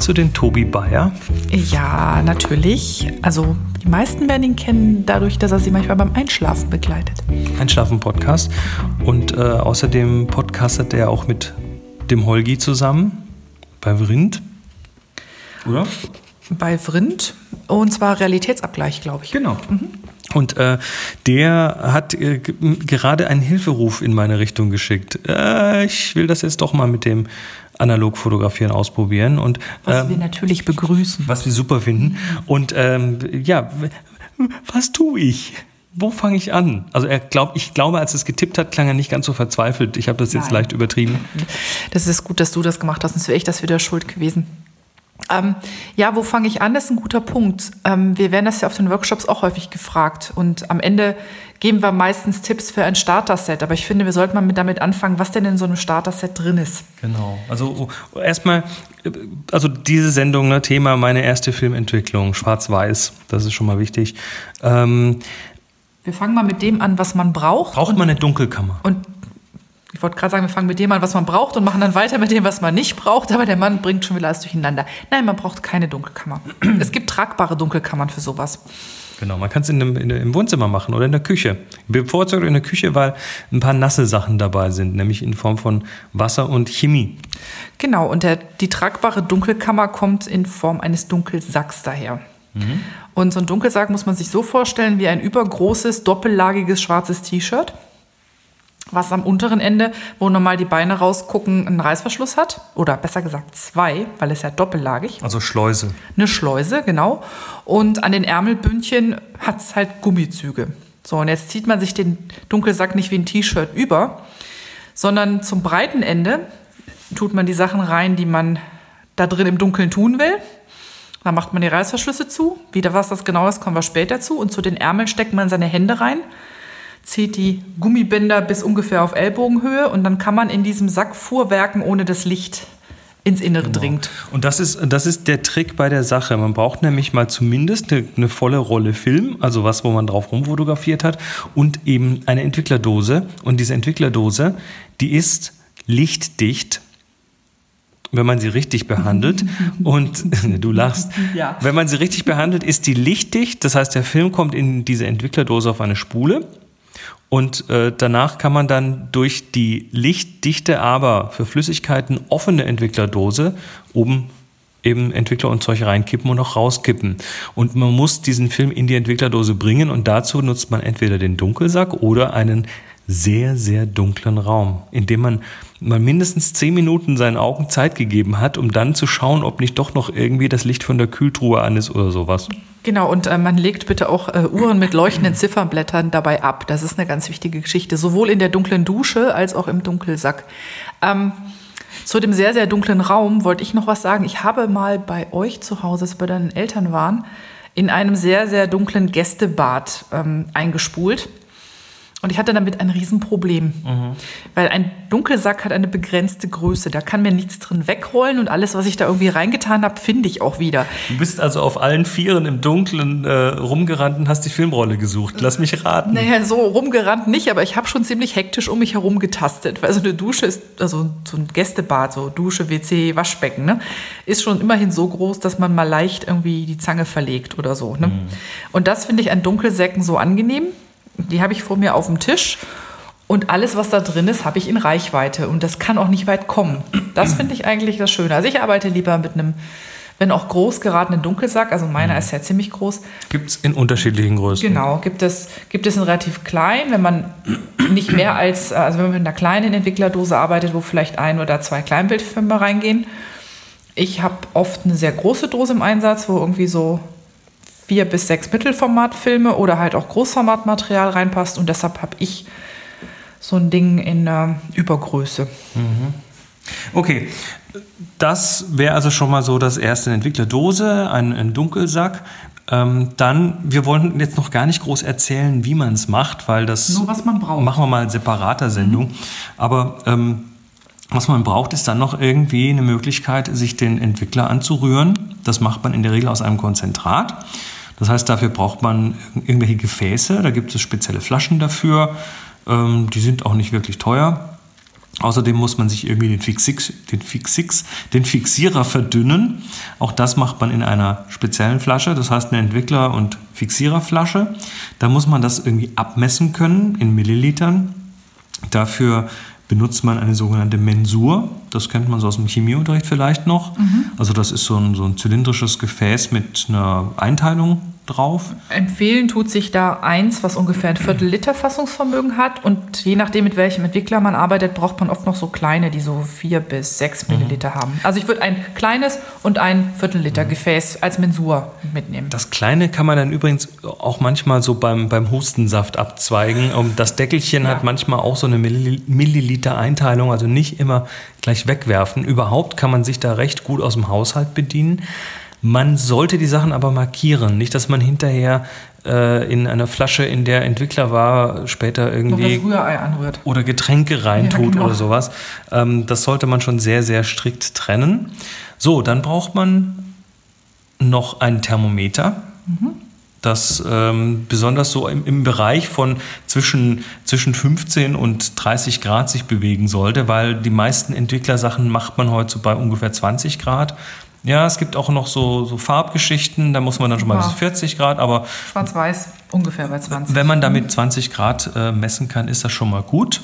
Kennst du den Tobi Bayer? Ja, natürlich. Also die meisten werden ihn kennen dadurch, dass er sie manchmal beim Einschlafen begleitet. Einschlafen-Podcast. Und äh, außerdem podcastet er auch mit dem Holgi zusammen bei Vrind. Oder? Bei Vrind. Und zwar Realitätsabgleich, glaube ich. Genau. Mhm. Und äh, der hat äh, gerade einen Hilferuf in meine Richtung geschickt. Äh, ich will das jetzt doch mal mit dem Analogfotografieren ausprobieren. Und, was wir ähm, natürlich begrüßen. Was wir super finden. Und ähm, ja, was tue ich? Wo fange ich an? Also er glaubt, ich glaube, als es getippt hat, klang er nicht ganz so verzweifelt. Ich habe das jetzt Nein. leicht übertrieben. Das ist gut, dass du das gemacht hast, sonst wäre ich das wieder schuld gewesen. Ähm, ja, wo fange ich an? Das ist ein guter Punkt. Ähm, wir werden das ja auf den Workshops auch häufig gefragt. Und am Ende geben wir meistens Tipps für ein Starter-Set. Aber ich finde, wir sollten mal mit damit anfangen, was denn in so einem Starter-Set drin ist. Genau. Also erstmal, also diese Sendung, ne, Thema meine erste Filmentwicklung, Schwarz-Weiß, das ist schon mal wichtig. Ähm, wir fangen mal mit dem an, was man braucht. Braucht man eine Dunkelkammer? Und ich wollte gerade sagen, wir fangen mit dem an, was man braucht und machen dann weiter mit dem, was man nicht braucht, aber der Mann bringt schon wieder alles durcheinander. Nein, man braucht keine Dunkelkammer. es gibt tragbare Dunkelkammern für sowas. Genau, man kann es im Wohnzimmer machen oder in der Küche. Bevorzugt in der Küche, weil ein paar nasse Sachen dabei sind, nämlich in Form von Wasser und Chemie. Genau, und der, die tragbare Dunkelkammer kommt in Form eines Dunkelsacks daher. Mhm. Und so ein Dunkelsack muss man sich so vorstellen wie ein übergroßes, doppellagiges schwarzes T-Shirt was am unteren Ende, wo normal die Beine rausgucken, einen Reißverschluss hat. Oder besser gesagt zwei, weil es ja doppellagig. Also Schleuse. Eine Schleuse, genau. Und an den Ärmelbündchen hat es halt Gummizüge. So, und jetzt zieht man sich den Dunkelsack nicht wie ein T-Shirt über, sondern zum breiten Ende tut man die Sachen rein, die man da drin im Dunkeln tun will. Dann macht man die Reißverschlüsse zu. Wieder was das genau ist, kommen wir später zu. Und zu den Ärmeln steckt man seine Hände rein zieht die Gummibänder bis ungefähr auf Ellbogenhöhe und dann kann man in diesem Sack fuhrwerken, ohne das Licht ins Innere genau. dringt. Und das ist, das ist der Trick bei der Sache. Man braucht nämlich mal zumindest eine, eine volle Rolle Film, also was, wo man drauf rumfotografiert hat, und eben eine Entwicklerdose. Und diese Entwicklerdose, die ist lichtdicht wenn man sie richtig behandelt. Und du lachst. Ja. Wenn man sie richtig behandelt, ist die lichtdicht. Das heißt, der Film kommt in diese Entwicklerdose auf eine Spule. Und äh, danach kann man dann durch die lichtdichte, aber für Flüssigkeiten offene Entwicklerdose oben eben Entwickler und Zeug reinkippen und auch rauskippen. Und man muss diesen Film in die Entwicklerdose bringen und dazu nutzt man entweder den Dunkelsack oder einen sehr, sehr dunklen Raum, in dem man mal mindestens zehn Minuten seinen Augen Zeit gegeben hat, um dann zu schauen, ob nicht doch noch irgendwie das Licht von der Kühltruhe an ist oder sowas. Genau, und äh, man legt bitte auch äh, Uhren mit leuchtenden Ziffernblättern dabei ab. Das ist eine ganz wichtige Geschichte, sowohl in der dunklen Dusche als auch im Dunkelsack. Ähm, zu dem sehr, sehr dunklen Raum wollte ich noch was sagen. Ich habe mal bei euch zu Hause, als bei deinen Eltern waren, in einem sehr, sehr dunklen Gästebad ähm, eingespult. Und ich hatte damit ein Riesenproblem, mhm. weil ein Dunkelsack hat eine begrenzte Größe. Da kann mir nichts drin wegrollen und alles, was ich da irgendwie reingetan habe, finde ich auch wieder. Du bist also auf allen Vieren im Dunkeln äh, rumgerannt und hast die Filmrolle gesucht. Lass mich raten. Naja, so rumgerannt nicht, aber ich habe schon ziemlich hektisch um mich herum getastet. Weil so eine Dusche ist, also so ein Gästebad, so Dusche, WC, Waschbecken, ne, ist schon immerhin so groß, dass man mal leicht irgendwie die Zange verlegt oder so. Ne? Mhm. Und das finde ich an Dunkelsäcken so angenehm die habe ich vor mir auf dem Tisch. Und alles, was da drin ist, habe ich in Reichweite. Und das kann auch nicht weit kommen. Das finde ich eigentlich das Schöne. Also ich arbeite lieber mit einem, wenn auch groß geratenen Dunkelsack. Also meiner mhm. ist ja ziemlich groß. Gibt es in unterschiedlichen Größen? Genau, gibt es, gibt es in relativ klein, wenn man nicht mehr als, also wenn man mit einer kleinen Entwicklerdose arbeitet, wo vielleicht ein oder zwei Kleinbildfilme reingehen. Ich habe oft eine sehr große Dose im Einsatz, wo irgendwie so vier bis sechs Mittelformatfilme oder halt auch Großformatmaterial reinpasst. Und deshalb habe ich so ein Ding in äh, Übergröße. Mhm. Okay, das wäre also schon mal so das erste Entwicklerdose, ein, ein Dunkelsack. Ähm, dann, wir wollen jetzt noch gar nicht groß erzählen, wie man es macht, weil das Nur was man braucht. machen wir mal in separater Sendung. Mhm. Aber ähm, was man braucht, ist dann noch irgendwie eine Möglichkeit, sich den Entwickler anzurühren. Das macht man in der Regel aus einem Konzentrat. Das heißt, dafür braucht man irgendwelche Gefäße, da gibt es spezielle Flaschen dafür, ähm, die sind auch nicht wirklich teuer. Außerdem muss man sich irgendwie den, Fixix, den, Fixix, den Fixierer verdünnen. Auch das macht man in einer speziellen Flasche, das heißt eine Entwickler- und Fixiererflasche. Da muss man das irgendwie abmessen können in Millilitern. Dafür benutzt man eine sogenannte Mensur. Das kennt man so aus dem Chemieunterricht vielleicht noch. Mhm. Also das ist so ein, so ein zylindrisches Gefäß mit einer Einteilung drauf. Empfehlen tut sich da eins, was ungefähr ein Viertel Liter Fassungsvermögen hat. Und je nachdem, mit welchem Entwickler man arbeitet, braucht man oft noch so kleine, die so vier bis sechs mhm. Milliliter haben. Also ich würde ein kleines und ein Viertel Liter mhm. Gefäß als Mensur mitnehmen. Das kleine kann man dann übrigens auch manchmal so beim, beim Hustensaft abzweigen. Und das Deckelchen ja. hat manchmal auch so eine Milliliter Einteilung, also nicht immer gleich wegwerfen. Überhaupt kann man sich da recht gut aus dem Haushalt bedienen. Man sollte die Sachen aber markieren, nicht, dass man hinterher äh, in einer Flasche, in der Entwickler war, später irgendwie oder Getränke reintut ja, genau. oder sowas. Ähm, das sollte man schon sehr, sehr strikt trennen. So, dann braucht man noch ein Thermometer. Mhm das ähm, besonders so im, im, Bereich von zwischen, zwischen 15 und 30 Grad sich bewegen sollte, weil die meisten Entwicklersachen macht man heute so bei ungefähr 20 Grad. Ja, es gibt auch noch so, so Farbgeschichten, da muss man dann schon mal ja. bis 40 Grad, aber. Schwarz-Weiß ungefähr bei 20. Wenn man damit 20 Grad äh, messen kann, ist das schon mal gut.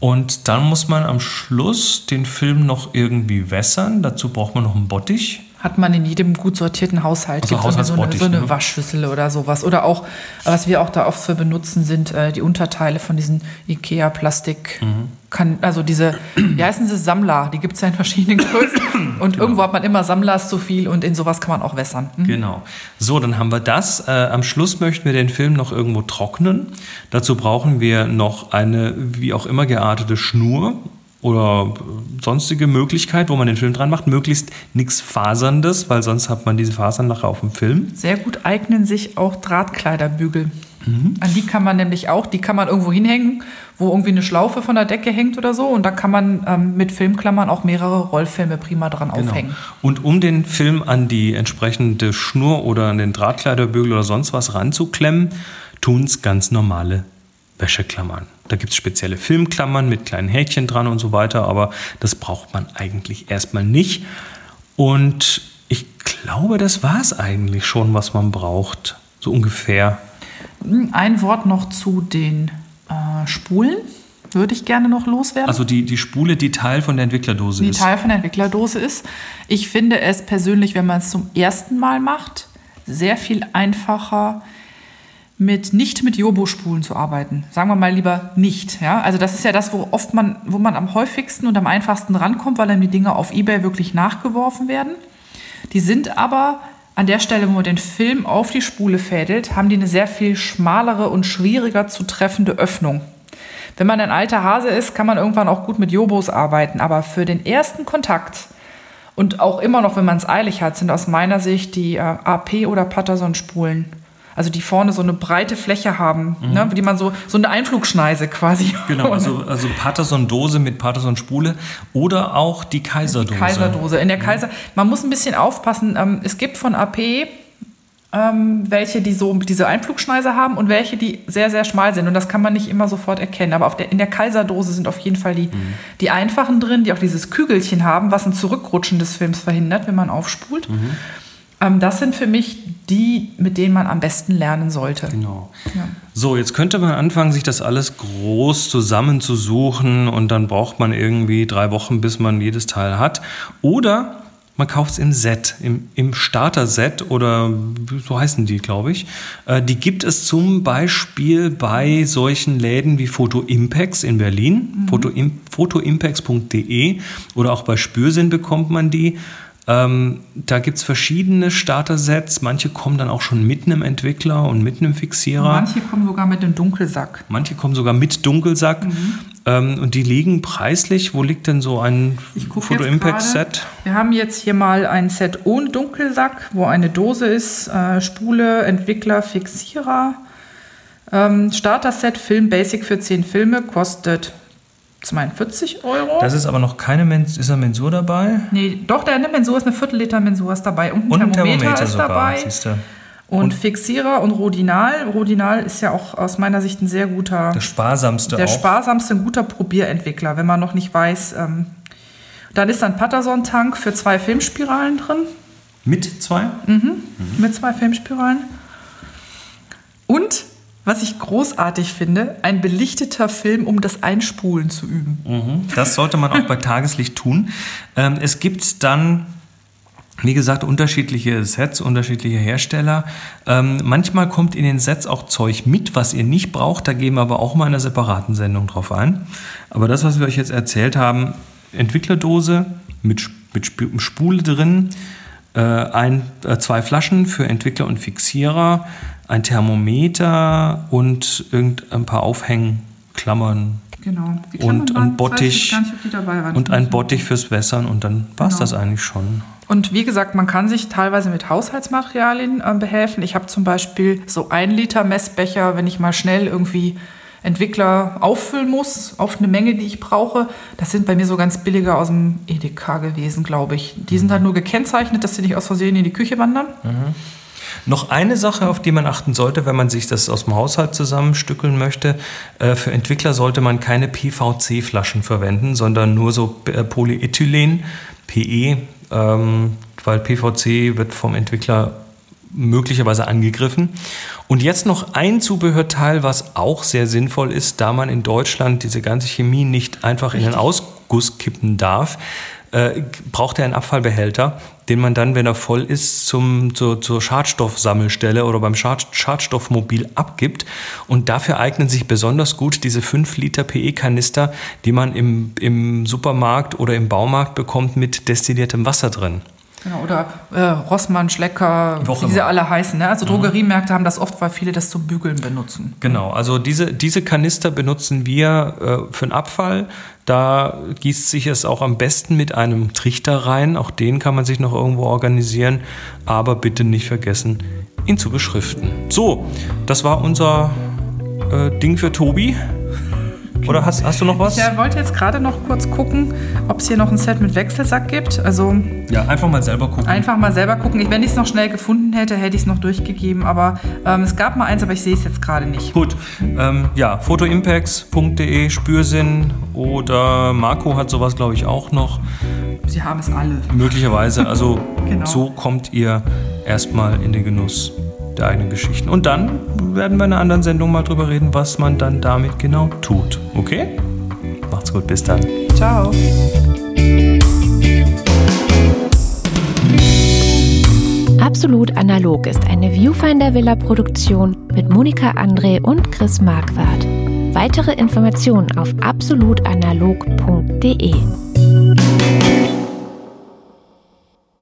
Und dann muss man am Schluss den Film noch irgendwie wässern. Dazu braucht man noch einen Bottich hat man in jedem gut sortierten Haushalt. Also Gibt so eine, so eine ne? Waschschüssel oder sowas. Oder auch, was wir auch da oft für benutzen, sind äh, die Unterteile von diesen IKEA-Plastik. Mhm. also diese, wie heißen sie, Sammler, die gibt es ja in verschiedenen Größen. Und genau. irgendwo hat man immer Sammlers zu viel und in sowas kann man auch wässern. Mhm. Genau. So, dann haben wir das. Äh, am Schluss möchten wir den Film noch irgendwo trocknen. Dazu brauchen wir noch eine, wie auch immer geartete Schnur oder sonstige Möglichkeit, wo man den Film dran macht. Möglichst nichts Faserndes, weil sonst hat man diese Fasern nachher auf dem Film. Sehr gut eignen sich auch Drahtkleiderbügel. Mhm. An die kann man nämlich auch, die kann man irgendwo hinhängen, wo irgendwie eine Schlaufe von der Decke hängt oder so. Und da kann man ähm, mit Filmklammern auch mehrere Rollfilme prima dran genau. aufhängen. Und um den Film an die entsprechende Schnur oder an den Drahtkleiderbügel oder sonst was ranzuklemmen, tun es ganz normale Wäscheklammern. Da gibt es spezielle Filmklammern mit kleinen Häkchen dran und so weiter, aber das braucht man eigentlich erstmal nicht. Und ich glaube, das war es eigentlich schon, was man braucht, so ungefähr. Ein Wort noch zu den äh, Spulen würde ich gerne noch loswerden. Also die, die Spule, die Teil von der Entwicklerdose die ist. Die Teil von der Entwicklerdose ist. Ich finde es persönlich, wenn man es zum ersten Mal macht, sehr viel einfacher, mit nicht mit Jobo-Spulen zu arbeiten. Sagen wir mal lieber nicht. Ja? Also das ist ja das, wo oft man, wo man am häufigsten und am einfachsten rankommt, weil dann die Dinge auf Ebay wirklich nachgeworfen werden. Die sind aber an der Stelle, wo man den Film auf die Spule fädelt, haben die eine sehr viel schmalere und schwieriger zu treffende Öffnung. Wenn man ein alter Hase ist, kann man irgendwann auch gut mit Jobos arbeiten, aber für den ersten Kontakt und auch immer noch, wenn man es eilig hat, sind aus meiner Sicht die äh, AP- oder Patterson-Spulen also die vorne so eine breite Fläche haben, mhm. ne, die man so, so eine Einflugschneise quasi. Genau, also, also Patterson-Dose mit Patterson-Spule oder auch die Kaiserdose. Die Kaiserdose. In der Kaiser, man muss ein bisschen aufpassen, ähm, es gibt von AP ähm, welche, die so diese Einflugschneise haben und welche, die sehr, sehr schmal sind. Und das kann man nicht immer sofort erkennen. Aber der, in der Kaiserdose sind auf jeden Fall die, mhm. die einfachen drin, die auch dieses Kügelchen haben, was ein Zurückrutschen des Films verhindert, wenn man aufspult. Mhm. Ähm, das sind für mich die, mit denen man am besten lernen sollte. Genau. Ja. So, jetzt könnte man anfangen, sich das alles groß zusammenzusuchen und dann braucht man irgendwie drei Wochen, bis man jedes Teil hat. Oder man kauft es im Set, im, im Starter-Set oder so heißen die, glaube ich. Äh, die gibt es zum Beispiel bei solchen Läden wie Photo Impacts in Berlin, mhm. photoimpacts.de oder auch bei Spürsinn bekommt man die. Ähm, da gibt es verschiedene Starter-Sets. Manche kommen dann auch schon mit einem Entwickler und mit einem Fixierer. manche kommen sogar mit einem Dunkelsack. Manche kommen sogar mit Dunkelsack. Mhm. Ähm, und die liegen preislich. Wo liegt denn so ein Photo Impact Set? Wir haben jetzt hier mal ein Set ohne Dunkelsack, wo eine Dose ist, äh, Spule, Entwickler, Fixierer. Ähm, Starter-Set Film Basic für 10 Filme kostet 42 Euro. Das ist aber noch keine Mens ist eine Mensur dabei? Nee, doch, der eine Mensur ist eine Viertel Liter Mensur ist dabei und ein, und Thermometer, Thermometer, ist sogar, dabei. Siehste. Und, und, Fixierer und Rodinal. Rodinal ist ja auch aus meiner Sicht ein sehr guter. Der sparsamste. Der auch. sparsamste, ein guter Probierentwickler, wenn man noch nicht weiß. Ähm, dann ist ein Patterson-Tank für zwei Filmspiralen drin. Mit zwei? Mhm, mhm. Mit zwei Filmspiralen. Und, was ich großartig finde, ein belichteter Film, um das Einspulen zu üben. Mhm. Das sollte man auch bei Tageslicht tun. Ähm, es gibt dann wie gesagt, unterschiedliche Sets, unterschiedliche Hersteller. Ähm, manchmal kommt in den Sets auch Zeug mit, was ihr nicht braucht. Da gehen wir aber auch mal in einer separaten Sendung drauf ein. Aber das, was wir euch jetzt erzählt haben, Entwicklerdose mit, mit Spule drin, ein, äh, zwei Flaschen für Entwickler und Fixierer, ein Thermometer und ein paar Aufhängklammern. Genau. und ein Bottich nicht, und ein Bottich fürs Wässern und dann war es genau. das eigentlich schon. Und wie gesagt, man kann sich teilweise mit Haushaltsmaterialien äh, behelfen. Ich habe zum Beispiel so ein Liter Messbecher, wenn ich mal schnell irgendwie Entwickler auffüllen muss auf eine Menge, die ich brauche. Das sind bei mir so ganz billige aus dem EDK gewesen, glaube ich. Die sind halt nur gekennzeichnet, dass sie nicht aus Versehen in die Küche wandern. Mhm. Noch eine Sache, auf die man achten sollte, wenn man sich das aus dem Haushalt zusammenstückeln möchte. Äh, für Entwickler sollte man keine PVC-Flaschen verwenden, sondern nur so äh, Polyethylen, PE, ähm, weil PVC wird vom Entwickler möglicherweise angegriffen. Und jetzt noch ein Zubehörteil, was auch sehr sinnvoll ist, da man in Deutschland diese ganze Chemie nicht einfach in den Ausguss kippen darf, äh, braucht er einen Abfallbehälter, den man dann, wenn er voll ist, zum, zur, zur Schadstoffsammelstelle oder beim Schad, Schadstoffmobil abgibt. Und dafür eignen sich besonders gut diese 5 Liter PE-Kanister, die man im, im Supermarkt oder im Baumarkt bekommt mit destilliertem Wasser drin. Genau, oder äh, Rossmann, Schlecker, wie sie alle heißen. Ne? Also mhm. Drogeriemärkte haben das oft, weil viele das zum Bügeln benutzen. Genau, also diese, diese Kanister benutzen wir äh, für den Abfall. Da gießt sich es auch am besten mit einem Trichter rein. Auch den kann man sich noch irgendwo organisieren. Aber bitte nicht vergessen, ihn zu beschriften. So, das war unser äh, Ding für Tobi. Oder hast, hast du noch was? Ich wollte jetzt gerade noch kurz gucken, ob es hier noch ein Set mit Wechselsack gibt. Also ja, einfach mal selber gucken. Einfach mal selber gucken. Ich, wenn ich es noch schnell gefunden hätte, hätte ich es noch durchgegeben. Aber ähm, es gab mal eins, aber ich sehe es jetzt gerade nicht. Gut. Ähm, ja, fotoimpacts.de, Spürsinn oder Marco hat sowas, glaube ich, auch noch. Sie haben es alle. Möglicherweise. Also genau. so kommt ihr erstmal in den Genuss der eigenen Geschichten. Und dann werden wir in einer anderen Sendung mal drüber reden, was man dann damit genau tut. Okay? Macht's gut, bis dann. Ciao. Absolut Analog ist eine Viewfinder Villa Produktion mit Monika André und Chris Marquardt. Weitere Informationen auf absolutanalog.de.